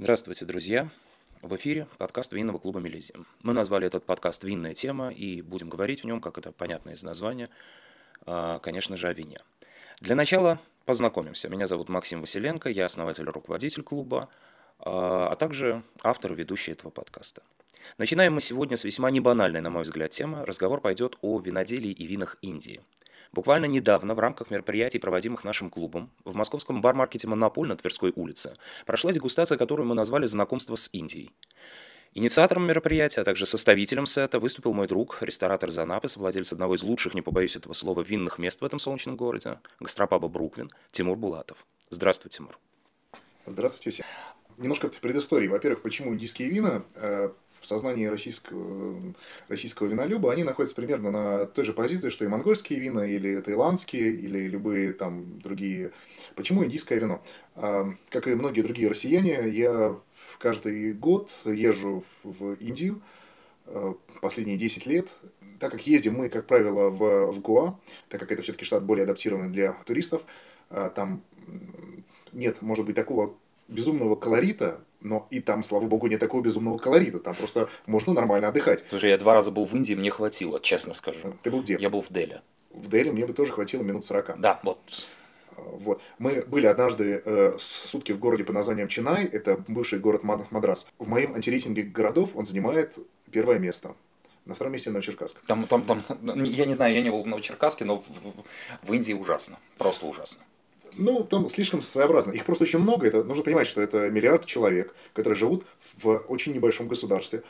Здравствуйте, друзья! В эфире подкаст винного клуба «Мелизия». Мы назвали этот подкаст «Винная тема» и будем говорить в нем, как это понятно из названия, а, конечно же, о вине. Для начала познакомимся. Меня зовут Максим Василенко, я основатель и руководитель клуба, а, а также автор и ведущий этого подкаста. Начинаем мы сегодня с весьма небанальной, на мой взгляд, темы. Разговор пойдет о виноделии и винах Индии. Буквально недавно в рамках мероприятий, проводимых нашим клубом, в московском бар-маркете «Монополь» на Тверской улице прошла дегустация, которую мы назвали «Знакомство с Индией». Инициатором мероприятия, а также составителем сета выступил мой друг, ресторатор Занапис, владелец одного из лучших, не побоюсь этого слова, винных мест в этом солнечном городе, гастропаба Бруквин, Тимур Булатов. Здравствуй, Тимур. Здравствуйте все. Немножко предыстории. Во-первых, почему индийские вина э, в сознании российского, российского винолюба, они находятся примерно на той же позиции, что и монгольские вина, или таиландские, или любые там другие. Почему индийское вино? А, как и многие другие россияне, я каждый год езжу в Индию э, последние 10 лет. Так как ездим мы, как правило, в, в Гоа, так как это все-таки штат более адаптированный для туристов, а, там нет, может быть, такого безумного колорита, но и там, слава богу, нет такого безумного колорита. Там просто можно нормально отдыхать. Слушай, я два раза был в Индии, мне хватило, честно скажу. Ты был где? Я был в Дели. В Дели мне бы тоже хватило минут 40. Да, вот. Вот. Мы были однажды э, сутки в городе под названием Чинай, это бывший город Мадрас. В моем антирейтинге городов он занимает первое место. На втором месте Новочеркасск. Там, там, там, я не знаю, я не был в Новочеркасске, но в, в Индии ужасно. Просто ужасно. Ну, там слишком своеобразно. Их просто очень много. Это нужно понимать, что это миллиард человек, которые живут в очень небольшом государстве.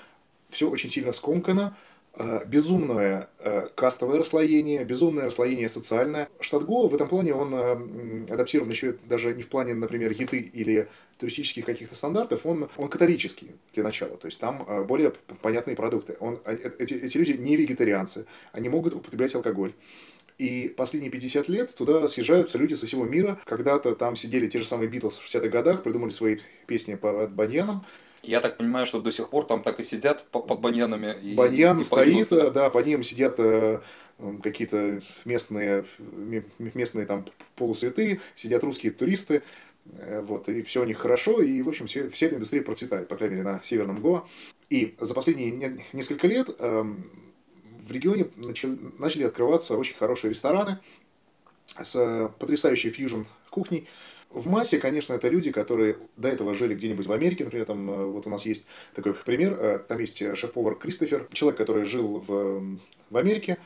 Все очень сильно скомкано, э, безумное э, кастовое расслоение, безумное расслоение социальное. Штат Гоа в этом плане он э, адаптирован еще даже не в плане, например, еды или туристических каких-то стандартов, он, он католический для начала. То есть там более понятные продукты. Он, эти, эти люди не вегетарианцы, они могут употреблять алкоголь. И последние 50 лет туда съезжаются люди со всего мира. Когда-то там сидели те же самые Битлз в 60-х годах, придумали свои песни по баньянам. Я так понимаю, что до сих пор там так и сидят под баньянами. И, Баньян и стоит, поют. да, под ним сидят э, какие-то местные, местные там полусвятые, сидят русские туристы, э, вот, и все у них хорошо, и, в общем, все, вся эта индустрия процветает, по крайней мере, на Северном Гоа. И за последние несколько лет эм, в регионе начали, начали открываться очень хорошие рестораны с потрясающей фьюжн кухней. В массе, конечно, это люди, которые до этого жили где-нибудь в Америке, например, там э, вот у нас есть такой пример, э, там есть шеф-повар Кристофер, человек, который жил в, в Америке,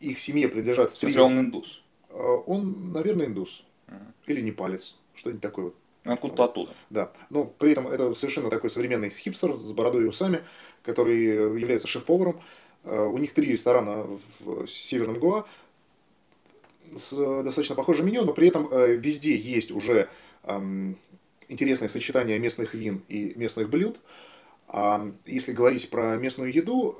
их семье принадлежат... В он индус? Э, он, наверное, индус. Uh-huh. Или непалец, что-нибудь такое вот. Откуда-то оттуда. Да. Но при этом это совершенно такой современный хипстер с бородой и усами, который является шеф-поваром. Э, у них три ресторана в Северном Гоа с достаточно похожим меню, но при этом э, везде есть уже интересное сочетание местных вин и местных блюд. А если говорить про местную еду,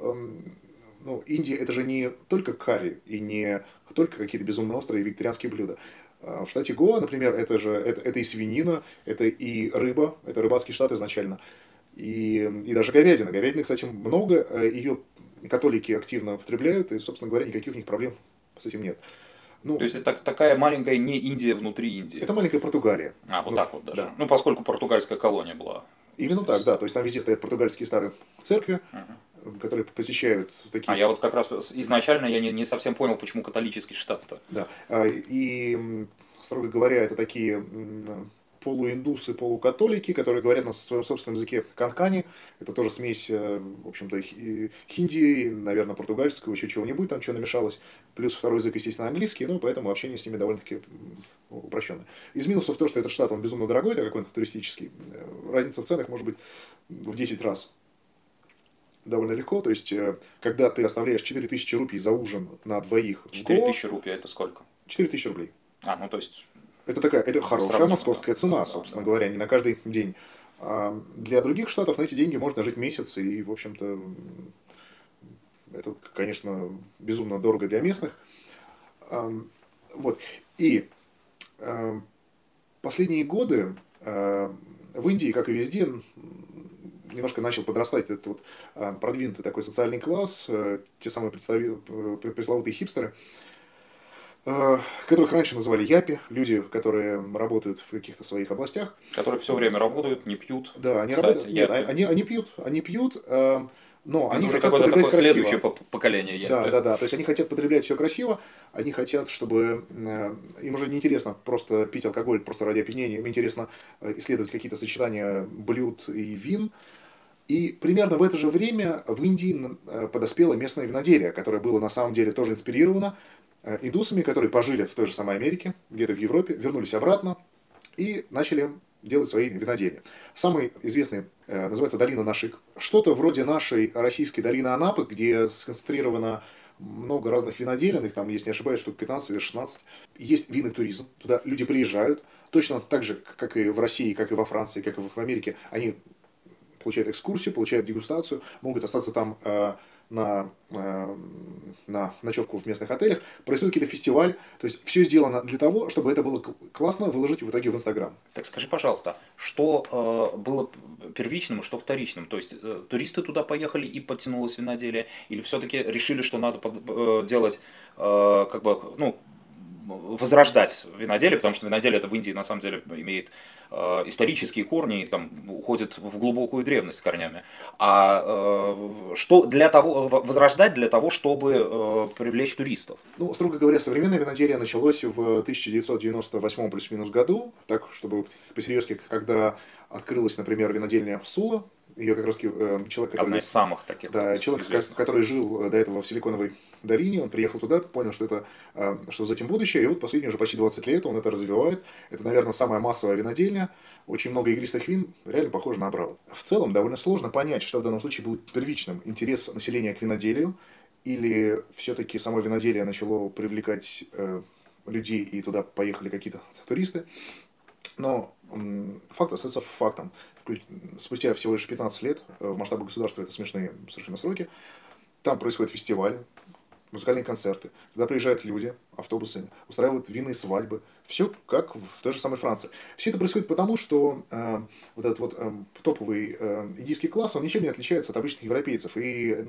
ну, Индия это же не только карри и не только какие-то безумно острые вегетарианские блюда. А в штате Гоа, например, это же это, это и свинина, это и рыба, это рыбацкий штат изначально. И, и даже говядина. Говядины, кстати, много, э, ее католики активно употребляют, и, собственно говоря, никаких у них проблем с этим нет. Ну, То есть это такая маленькая не Индия внутри Индии. Это маленькая Португалия. А, вот ну, так вот даже. Да. Ну, поскольку португальская колония была. Именно так, да. То есть там везде стоят португальские старые церкви, uh-huh. которые посещают такие. А я вот как раз изначально я не, не совсем понял, почему католический штат-то. Да. А, и, строго говоря, это такие полуиндусы, полукатолики, которые говорят на своем собственном языке канкани. Это тоже смесь, э, в общем-то, хинди, наверное, португальского, еще чего-нибудь там, что намешалось. Плюс второй язык, естественно, английский, ну, поэтому общение с ними довольно-таки упрощенное. Из минусов то, что этот штат, он безумно дорогой, так как он туристический. Э, разница в ценах может быть в 10 раз довольно легко. То есть, э, когда ты оставляешь 4000 рупий за ужин на двоих 4000 рупий это сколько? 4000 рублей. А, ну то есть это такая, это хорошая московская цена, собственно говоря, не на каждый день. А для других штатов на эти деньги можно жить месяц, и, в общем-то, это, конечно, безумно дорого для местных. Вот. И последние годы в Индии, как и везде, немножко начал подрастать этот вот продвинутый такой социальный класс, э, те самые представители, пресловутые хипстеры, э, которых раньше называли япи, люди, которые работают в каких-то своих областях. Которые все время работают, не пьют. Да, они Кстати, работают. Нет, япи. они, они пьют, они пьют, э, но они уже хотят потреблять такое красиво. следующее по- поколение япи. Да, да, да. То есть они хотят потреблять все красиво, они хотят, чтобы э, им уже не интересно просто пить алкоголь просто ради опьянения, им интересно э, исследовать какие-то сочетания блюд и вин. И примерно в это же время в Индии э, подоспело местное виноделие, которое было на самом деле тоже инспирировано э, индусами, которые пожили в той же самой Америке, где-то в Европе, вернулись обратно и начали делать свои виноделия. Самый известный э, называется долина Нашик. Что-то вроде нашей российской долины Анапы, где сконцентрировано много разных виноделин, там, если не ошибаюсь, штук 15 или 16. Есть винный туризм, туда люди приезжают, точно так же, как и в России, как и во Франции, как и в Америке, они получают экскурсию, получают дегустацию, могут остаться там э, на, э, на ночевку в местных отелях, происходит какие-то фестиваль, то есть все сделано для того, чтобы это было кл- классно выложить в итоге в Инстаграм. Так скажи, пожалуйста, что э, было первичным и что вторичным? То есть э, туристы туда поехали и подтянулось виноделие, или все-таки решили, что надо под- э, делать, э, как бы, ну, возрождать виноделие, потому что виноделие это в Индии на самом деле имеет исторические корни там уходит в глубокую древность корнями. А э, что для того возрождать для того, чтобы э, привлечь туристов? Ну, строго говоря, современное виноделие началось в 1998 плюс-минус году, так, чтобы посерьезки, когда открылась, например, винодельня Сула, ее как раз человек, который... Одна из самых таких. Да, человек, известных. который жил э, до этого в Силиконовой долине, он приехал туда, понял, что это э, что за этим будущее, и вот последние уже почти 20 лет он это развивает. Это, наверное, самая массовая винодельня. Очень много игристых вин, реально похоже на Абрау. В целом, довольно сложно понять, что в данном случае был первичным интерес населения к виноделию, или все-таки само виноделие начало привлекать э, людей, и туда поехали какие-то туристы. Но факт остается фактом. Спустя всего лишь 15 лет, э, в масштабах государства это смешные совершенно сроки, там происходят фестивали, музыкальные концерты. Туда приезжают люди автобусами, устраивают винные свадьбы. Все как в той же самой Франции. Все это происходит потому, что э, вот этот вот э, топовый э, индийский класс, он ничем не отличается от обычных европейцев. И э,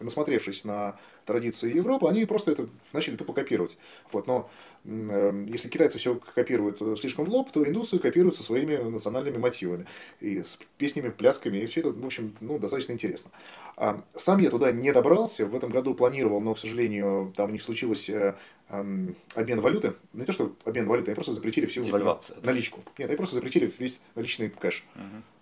насмотревшись на традиции Европы, они просто это начали тупо копировать. Вот, но э, если китайцы все копируют э, слишком в лоб, то индусы копируют со своими национальными мотивами. И с песнями, плясками, и все это, в общем, ну, достаточно интересно. А, Сам я туда не добрался, в этом году планировал, но, к сожалению, там у них случилось э, обмен валюты. Ну, не то, что обмен валюты, они просто запретили всю Девальвация, да. наличку. Нет, они просто запретили весь наличный кэш.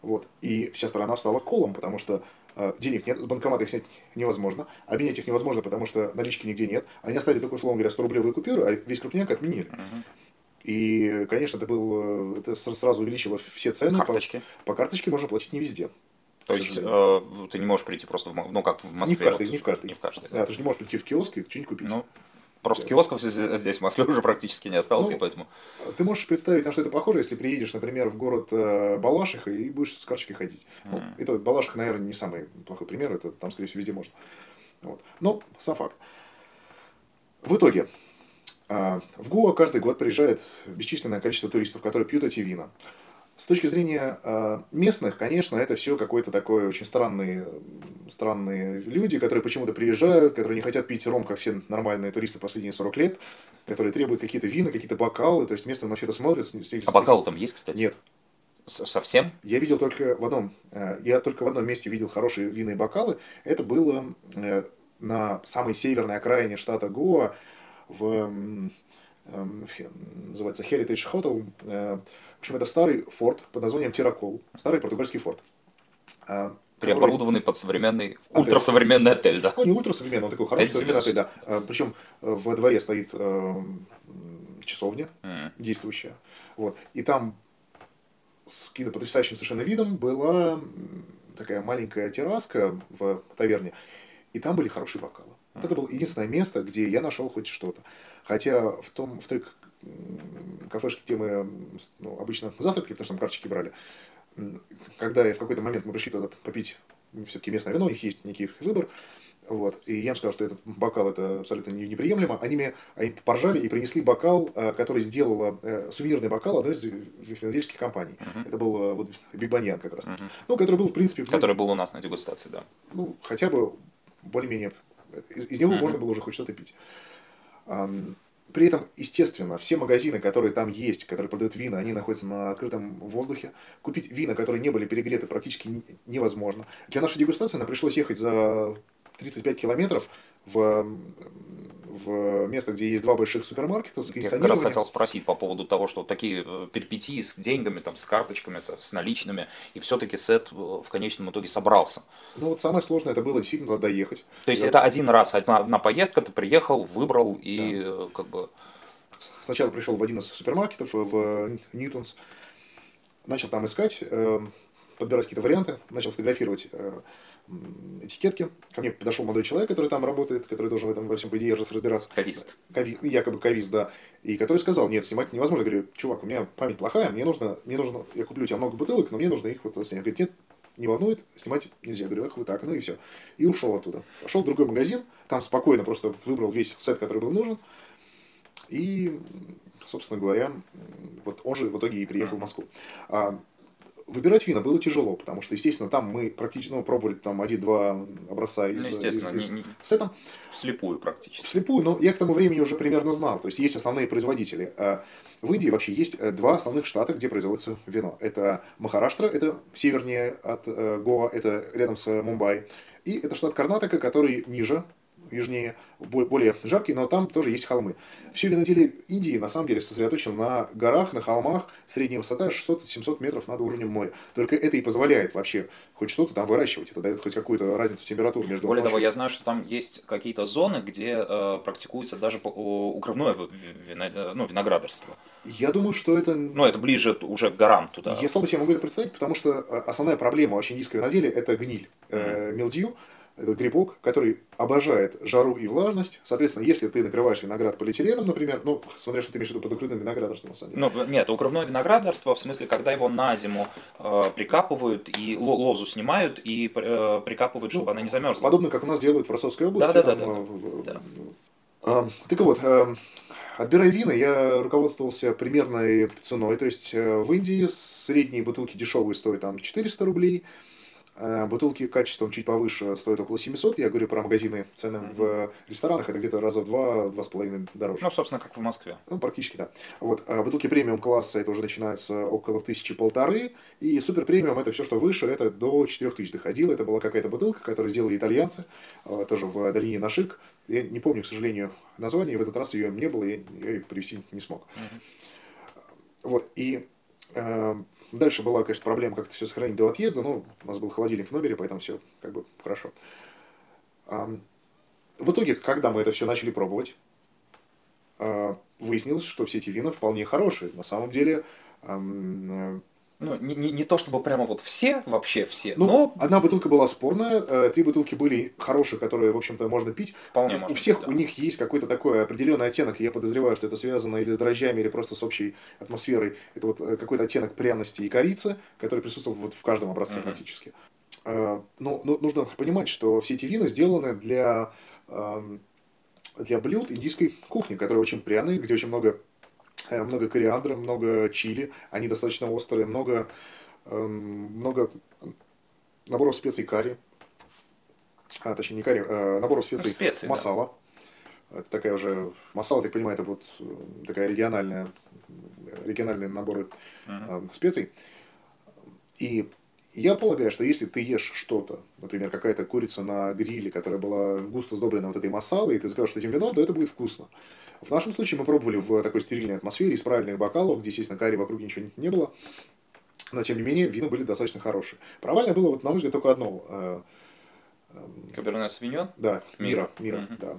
Вот. И вся страна встала колом, потому что э, денег нет, с банкомата их снять невозможно, обменять их невозможно, потому что налички нигде нет. Они оставили только, условно говоря, 100-рублевые купюры, а весь крупняк отменили. И, конечно, это, был, это сразу увеличило все цены. По- Карточки. По, карточке можно платить не везде. То есть э, ты не можешь прийти просто в, ну как в Москве. каждый, вот, не в каждый. Не в каждый. Да, ты же не можешь прийти в киоск и что-нибудь купить. Ну, просто киосков здесь, в Москве уже практически не осталось, Ну, и поэтому... Ты можешь представить, на что это похоже, если приедешь, например, в город э, Балашиха и будешь с карточкой ходить. Ну, и то Балашиха, наверное, не самый плохой пример, это там, скорее всего, везде можно. Вот. Но сам факт. В итоге, а, в Гоа каждый год приезжает бесчисленное количество туристов, которые пьют эти вина. С точки зрения а, местных, конечно, это все какой-то такой очень странные, странные люди, которые почему-то приезжают, которые не хотят пить ром, как все нормальные туристы последние 40 лет, которые требуют какие-то вина, какие-то бокалы, то есть местные на все это смотрят. с- с- А бокалы там есть, кстати? Нет. Совсем? Я видел только в одном, э, я только в одном месте видел хорошие винные бокалы. Это было э, на самой северной окраине штата Гоа, в, эм, в называется Heritage Hotel. Э, общем, это старый форт под названием Тиракол, старый португальский форт. э, который- Переоборудованный под современный, ультрасовременный отель, да? Ну, не ультрасовременный, он такой хороший современный отель, да. Причем во дворе стоит э, часовня действующая. Вот. И там с каким-то потрясающим совершенно видом была такая маленькая терраска в таверне, и там были хорошие бокалы. Вот это было единственное место, где я нашел хоть что-то. Хотя в, том, в той к- м, кафешке, где мы ну, обычно завтракали, потому что там карточки брали, когда я в какой-то момент мы пришли туда попить все-таки местное вино, у них есть некий выбор, вот, и я им сказал, что этот бокал это абсолютно не- неприемлемо. Они мне они поржали и принесли бокал, э, который сделала э, сувенирный бокал одной из винодельских компаний. Это был э, вот, Биг Баньян как раз. Ну, который был, в принципе, ну, Который был у нас на дегустации, да. ну, хотя бы более-менее из, из него можно было уже хоть что-то пить. При этом, естественно, все магазины, которые там есть, которые продают вина, они находятся на открытом воздухе. Купить вина, которые не были перегреты, практически невозможно. Для нашей дегустации нам пришлось ехать за 35 километров в в место, где есть два больших супермаркета с Я как раз хотел спросить по поводу того, что такие э, перипетии с деньгами, там, с карточками, с, с наличными, и все-таки сет э, в конечном итоге собрался. Ну вот самое сложное это было действительно туда доехать. То есть Я... это один раз, одна, одна поездка, ты приехал, выбрал и да. Э, как бы... Сначала пришел в один из супермаркетов, в Ньютонс, начал там искать, подбирать какие-то варианты, начал фотографировать этикетки. Ко мне подошел молодой человек, который там работает, который должен в этом во всем, по идее, разбираться. Кавист. Кави, якобы кавист, да. И который сказал, нет, снимать невозможно. Я говорю, чувак, у меня память плохая, мне нужно, мне нужно, я куплю у тебя много бутылок, но мне нужно их вот снять. Говорит, нет, не волнует, снимать нельзя. Я говорю, ах вы так, ну и все. И ушел оттуда. Пошел в другой магазин, там спокойно просто выбрал весь сет, который был нужен. И, собственно говоря, вот он же в итоге и приехал в Москву. А, Выбирать вина было тяжело, потому что, естественно, там мы практически ну, пробовали там один-два образца из, ну, естественно, из, из не, сета. Вслепую практически. Вслепую, но я к тому времени уже примерно знал. То есть есть основные производители. А в Индии вообще есть э, два основных штата, где производится вино. Это Махараштра, это севернее от э, Гоа, это рядом с Мумбай. И это штат Карнатака, который ниже южнее, более жаркий, но там тоже есть холмы. Все виноделие Индии на самом деле сосредоточено на горах, на холмах, средняя высота 600-700 метров над уровнем моря. Только это и позволяет вообще хоть что-то там выращивать, это дает хоть какую-то разницу температур между Более того, я знаю, что там есть какие-то зоны, где э, практикуется даже укрывное вино, э, ну, виноградарство. Я думаю, что это... Ну, это ближе уже к горам туда. Я слабо себе могу это представить, потому что э, основная проблема вообще индийского виноделия – это гниль, э, мелдью это грибок, который обожает жару и влажность. Соответственно, если ты накрываешь виноград полиэтиленом, например, ну, смотря что ты имеешь в виду под укрытым виноградарством, на самом деле. Ну, нет, укрывное виноградарство, в смысле, когда его на зиму э, прикапывают, и лозу снимают, и э, прикапывают, чтобы ну, она не замерзла. Подобно, как у нас делают в Ростовской области. Да, да, да. да, да. А, так вот, э, отбирая вина, я руководствовался примерной ценой. То есть, э, в Индии средние бутылки дешевые стоят там 400 рублей, Э, бутылки качеством чуть повыше стоят около 700. Я говорю про магазины. Цены mm-hmm. в ресторанах это где-то раза в два, два с половиной дороже. Ну, собственно, как в Москве. Ну, практически, да. Вот. А бутылки премиум класса это уже начинается около тысячи полторы. И супер премиум это все, что выше, это до 4000 доходило. Это была какая-то бутылка, которую сделали итальянцы, э, тоже в долине Нашик. Я не помню, к сожалению, название. В этот раз ее не было, я ее привести не смог. Mm-hmm. Вот. И э, Дальше была, конечно, проблема как-то все сохранить до отъезда, но у нас был холодильник в номере, поэтому все как бы хорошо. В итоге, когда мы это все начали пробовать, а, выяснилось, что все эти вина вполне хорошие. На самом деле, ну, не, не, не то чтобы прямо вот все, вообще все, ну, но... Одна бутылка была спорная, э, три бутылки были хорошие, которые, в общем-то, можно пить. Вполне у можно всех пить, да. у них есть какой-то такой определенный оттенок, и я подозреваю, что это связано или с дрожжами, или просто с общей атмосферой. Это вот э, какой-то оттенок пряности и корицы, который присутствовал вот в каждом образце mm-hmm. практически. Э, но, но нужно понимать, что все эти вина сделаны для, эм, для блюд индийской кухни, которые очень пряные, где очень много много кориандра, много чили, они достаточно острые, много, эм, много наборов специй карри, а, точнее не карри, а наборов специй, специи, масала. Да. Это такая уже, масала, так понимаю, это вот э, такая региональная, региональные наборы uh-huh. специй. И я полагаю, что если ты ешь что-то, например, какая-то курица на гриле, которая была густо сдобрена вот этой масалой, и ты запьешь этим вином, то это будет вкусно. В нашем случае мы пробовали в такой стерильной атмосфере, из правильных бокалов, где, естественно, карри вокруг ничего не было. Но, тем не менее, вина были достаточно хорошие. Провальное было, вот, на мой взгляд, только одно. Э, Каберне Савиньон? Да, Мира, Мира, угу. да.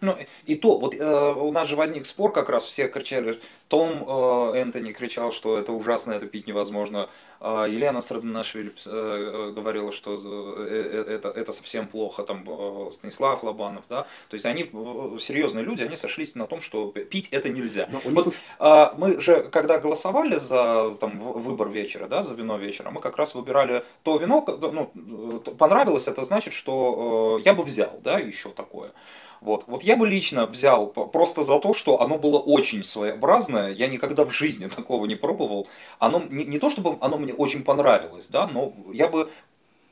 Ну, и то, вот э, у нас же возник спор как раз, все кричали, том э, Энтони кричал, что это ужасно, это пить невозможно. Э, Елена Срадонашвили э, э, говорила, что э, э, это, это совсем плохо, там э, Станислав Лобанов, да. То есть они, э, серьезные люди, они сошлись на том, что пить это нельзя. Но вот э, мы же, когда голосовали за там, выбор вечера, да, за вино вечера, мы как раз выбирали то вино, ну, понравилось, это значит, что э, я бы взял, да, еще такое. Вот. вот я бы лично взял просто за то, что оно было очень своеобразное, я никогда в жизни такого не пробовал. Оно не, не то, чтобы оно мне очень понравилось, да, но я бы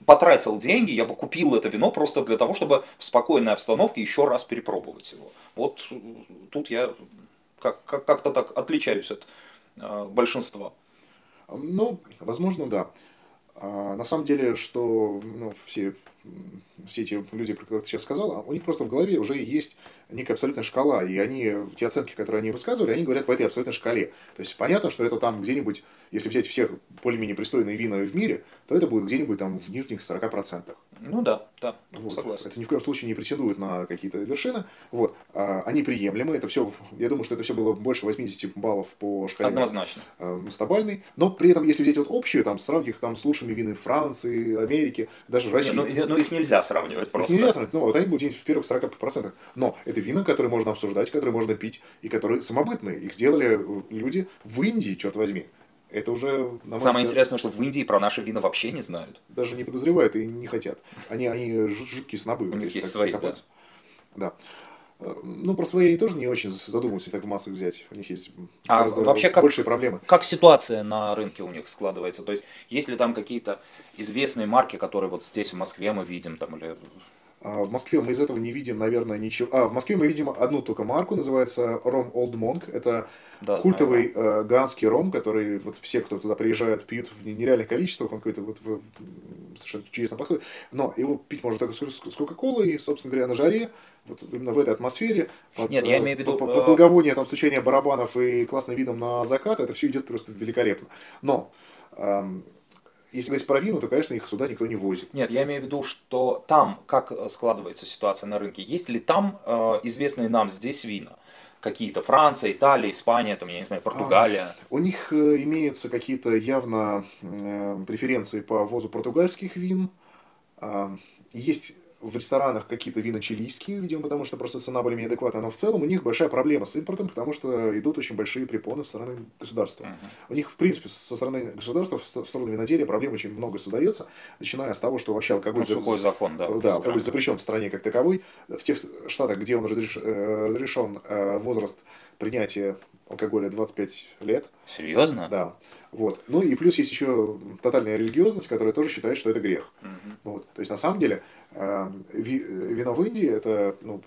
потратил деньги, я бы купил это вино просто для того, чтобы в спокойной обстановке еще раз перепробовать его. Вот э, тут я как, как, как-то так отличаюсь от э, большинства. Ну, возможно, да. А, на самом деле, что ну, все, все эти люди, про которых ты сейчас сказал, у них просто в голове уже есть некая абсолютная шкала, и они, те оценки, которые они высказывали, они говорят по этой абсолютной шкале. То есть понятно, что это там где-нибудь, если взять всех более-менее пристойные вина в мире, то это будет где-нибудь там в нижних 40%. Ну да, да, вот. согласен. Это ни в коем случае не претендует на какие-то вершины. Вот. А, они приемлемы, это все, я думаю, что это все было больше 80 баллов по шкале. Однозначно. Э. Но при этом, если взять вот общую, там, сравнить их там с лучшими винами Франции, Америки, даже России. Ну, ну, их нельзя сравнивать просто. Их нельзя сравнивать, ну, вот они будут в первых 40%. Но это вина, которые можно обсуждать, которые можно пить, и которые самобытные. Их сделали люди в Индии, черт возьми. Это уже... На Самое взгляд, интересное, что в Индии про наши вина вообще не знают. Даже не подозревают и не хотят. Они, они жуткие снобы. У них есть свои, да. да. Э, ну, про свои они тоже не очень задумываются, если так в массах взять. У них есть а вообще как, большие проблемы. Как ситуация на рынке у них складывается? То есть, есть ли там какие-то известные марки, которые вот здесь в Москве мы видим, там, или в Москве мы из этого не видим, наверное, ничего. А, в Москве мы видим одну только марку, называется ром Old Monk. Это да, культовый знаю, да. э, ганский ром, который вот все, кто туда приезжают, пьют в нереальных количествах, он какой-то вот в, совершенно чудесно подходит. Но его пить можно только с, с Кока-Колой, и, собственно говоря, на жаре, вот именно в этой атмосфере. Под, Нет, я имею в виду... Под, под благовоние, там, стучание барабанов и классным видом на закат, это все идет просто великолепно. Но эм, если говорить про вину, то, конечно, их сюда никто не возит. Нет, я имею в виду, что там, как складывается ситуация на рынке, есть ли там э, известные нам здесь вина? Какие-то Франция, Италия, Испания, там, я не знаю, Португалия. А, у них э, имеются какие-то явно э, преференции по ввозу португальских вин. Э, есть в ресторанах какие-то вина чилийские, видимо, потому что просто цена более-менее адекватная, но в целом у них большая проблема с импортом, потому что идут очень большие препоны со стороны государства. Uh-huh. У них, в принципе, со стороны государства, в сторону виноделия проблем очень много создается, начиная с того, что вообще алкоголь... Ну, сухой закон, да. Да, алкоголь запрещен в стране как таковой. В тех штатах, где он разреш, э, разрешен э, возраст принятия алкоголя 25 лет. Серьезно? Да. Вот. Ну и плюс есть еще тотальная религиозность, которая тоже считает, что это грех. Угу. Вот. То есть на самом деле вино в Индии это ну,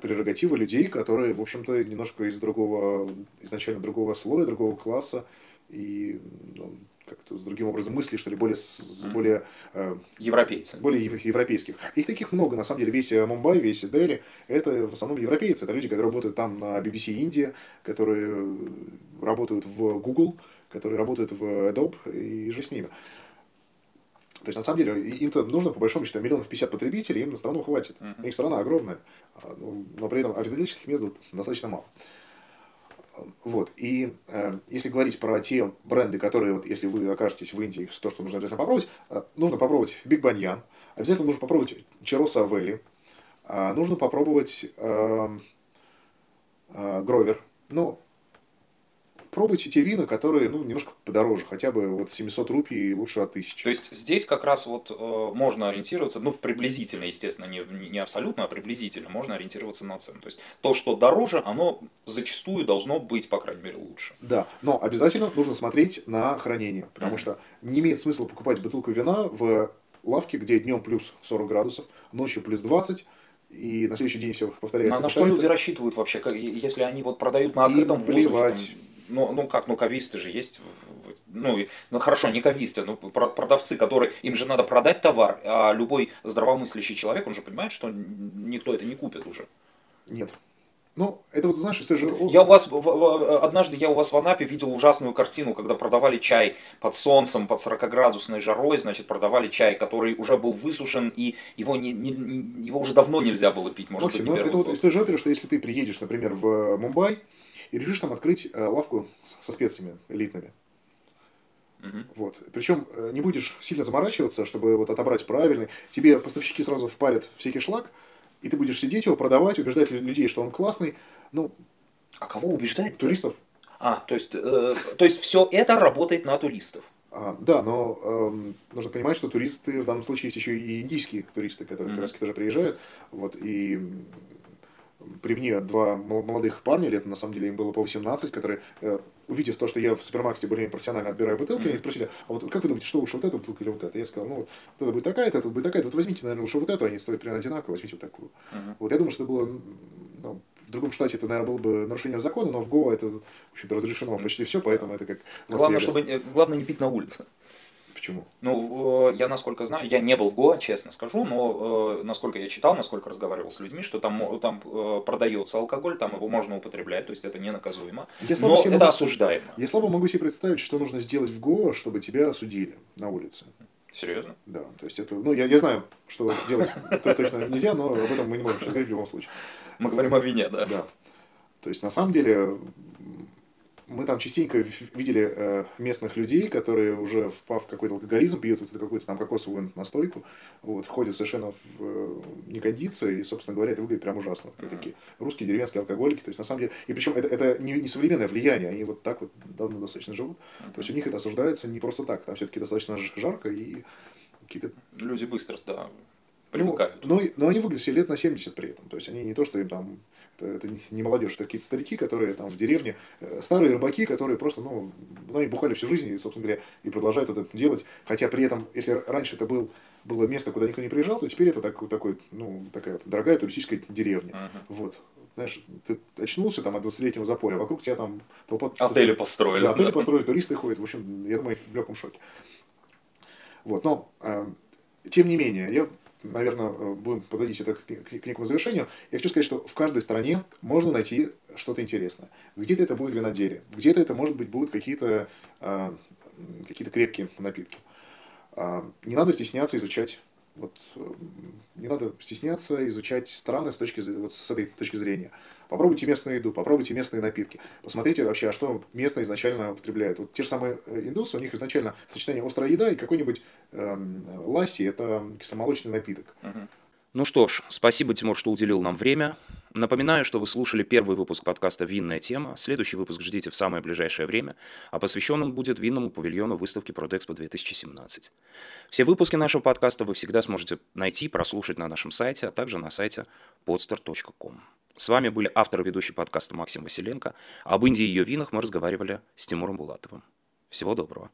прерогатива людей, которые, в общем-то, немножко из другого, изначально другого слоя, другого класса, и ну, как-то с другим образом мысли, что ли, более, с, более э, европейцы. Более европейских. Их таких много, на самом деле, весь Мумбай, весь Дели, это в основном европейцы. Это люди, которые работают там на BBC Индия, которые работают в Google, которые работают в Adobe и же с ними. То есть, на самом деле, им-то нужно, по большому счету, миллионов 50 потребителей, им на страну хватит. Uh-huh. Их страна огромная, а, ну, но при этом автоматических мест достаточно мало. Вот. И э, если говорить про те бренды, которые, вот, если вы окажетесь в Индии, то, что нужно обязательно попробовать, э, нужно попробовать Биг Баньян, обязательно нужно попробовать Чероса Авели, э, нужно попробовать э, э, Гровер. Ну, пробуйте те вина, которые ну, немножко подороже, хотя бы вот 700 рупий лучше от 1000. То есть здесь как раз вот э, можно ориентироваться, ну, в приблизительно, естественно, не, не абсолютно, а приблизительно, можно ориентироваться на цену. То есть то, что дороже, оно зачастую должно быть, по крайней мере, лучше. Да, но обязательно нужно смотреть на хранение, потому mm-hmm. что не имеет смысла покупать бутылку вина в лавке, где днем плюс 40 градусов, ночью плюс 20, и на следующий день все повторяется. На, на что люди рассчитывают вообще, если они вот продают на открытом и плевать. воздухе? Ну, ну как, ну кависты же есть, ну, ну хорошо, не кависты, но продавцы, которые, им же надо продать товар, а любой здравомыслящий человек, он же понимает, что никто это не купит уже. Нет. Ну, это вот, знаешь, это же... Я у вас, однажды я у вас в Анапе видел ужасную картину, когда продавали чай под солнцем, под 40-градусной жарой, значит, продавали чай, который уже был высушен, и его, не, не, его уже давно нельзя было пить, может Максим, быть, ну, это вот из той же оперы, что если ты приедешь, например, в Мумбай, и решишь там открыть э, лавку со специями элитными. Угу. Вот. Причем э, не будешь сильно заморачиваться, чтобы вот отобрать правильный. Тебе поставщики сразу впарят всякий шлак, и ты будешь сидеть его, продавать, убеждать людей, что он классный. Ну, а кого убеждать? Туристов. А, то есть, э, то есть все это работает на туристов. А, да, но э, нужно понимать, что туристы в данном случае есть еще и индийские туристы, которые mm-hmm. как раз тоже приезжают. Вот, и при мне два молодых парня, лет на самом деле им было по 18, которые, э, увидев то, что я в супермаркете более профессионально отбираю бутылки, mm-hmm. они спросили, а вот как вы думаете, что лучше, вот эта бутылка или вот эта? Я сказал, ну вот, вот это будет такая-то, это будет такая-то, вот возьмите, наверное, лучше вот эту, они стоят примерно одинаково, возьмите вот такую. Mm-hmm. Вот я думаю, что это было, ну, в другом штате это, наверное, было бы нарушением закона, но в Гоа это, в общем-то, разрешено почти все, поэтому это как Главное, чтобы, главное не пить на улице. Почему? Ну, я насколько знаю, я не был в Гоа, честно скажу, но э, насколько я читал, насколько разговаривал с людьми, что там, там э, продается алкоголь, там его можно употреблять, то есть это не наказуемо. Я но это могу, осуждаемо. Я слабо могу себе представить, что нужно сделать в Гоа, чтобы тебя осудили на улице. Серьезно? Да, то есть это, ну, я, я знаю, что делать точно нельзя, но об этом мы не можем сейчас говорить в любом случае. Мы говорим о вине, да. Да. То есть, на самом деле, мы там частенько видели э, местных людей, которые уже впав в какой-то алкоголизм, пьют вот какую-то там кокосовую настойку, вот, ходят совершенно в э, некондиции, и, собственно говоря, это выглядит прям ужасно. Mm-hmm. Такие русские деревенские алкоголики, то есть на самом деле, и причем это, это не, не современное влияние, они вот так вот давно достаточно живут, mm-hmm. то есть у них это осуждается не просто так, там все-таки достаточно жарко и какие-то... Люди быстро, да, привыкают. Ну, но, но они выглядят все лет на 70 при этом, то есть они не то, что им там это, не молодежь, это какие-то старики, которые там в деревне, э, старые рыбаки, которые просто, ну, ну, они бухали всю жизнь, и, собственно говоря, и продолжают это делать. Хотя при этом, если раньше это был, было место, куда никто не приезжал, то теперь это так, такой, ну, такая дорогая туристическая деревня. Uh-huh. Вот. Знаешь, ты очнулся там от 20-летнего запоя, вокруг тебя там толпа... Отели построили. Да, отели построили, туристы ходят. В общем, я думаю, в легком шоке. Вот, но, э, тем не менее, я наверное, э, будем подводить это к, к, к некому завершению, я хочу сказать, что в каждой стране можно найти что-то интересное. Где-то это будет виноделие, где-то это, может быть, будут какие-то э, какие крепкие напитки. Э, не надо стесняться изучать вот, э, не надо стесняться изучать страны с, точки, вот с этой точки зрения. Попробуйте местную еду, попробуйте местные напитки. Посмотрите вообще, а что местные изначально употребляют. Вот те же самые э, индусы, у них изначально сочетание острая еда и какой-нибудь эм, ласси – это кисломолочный напиток. Ну что ж, спасибо, Тимур, что уделил нам время. Напоминаю, что вы слушали первый выпуск подкаста «Винная тема». Следующий выпуск ждите в самое ближайшее время, а посвящен он будет винному павильону выставки Продэкспо 2017. Все выпуски нашего подкаста вы всегда сможете найти, прослушать на нашем сайте, а также на сайте podstar.com. С вами были автор и ведущий подкаста Максим Василенко. Об Индии и ее винах мы разговаривали с Тимуром Булатовым. Всего доброго.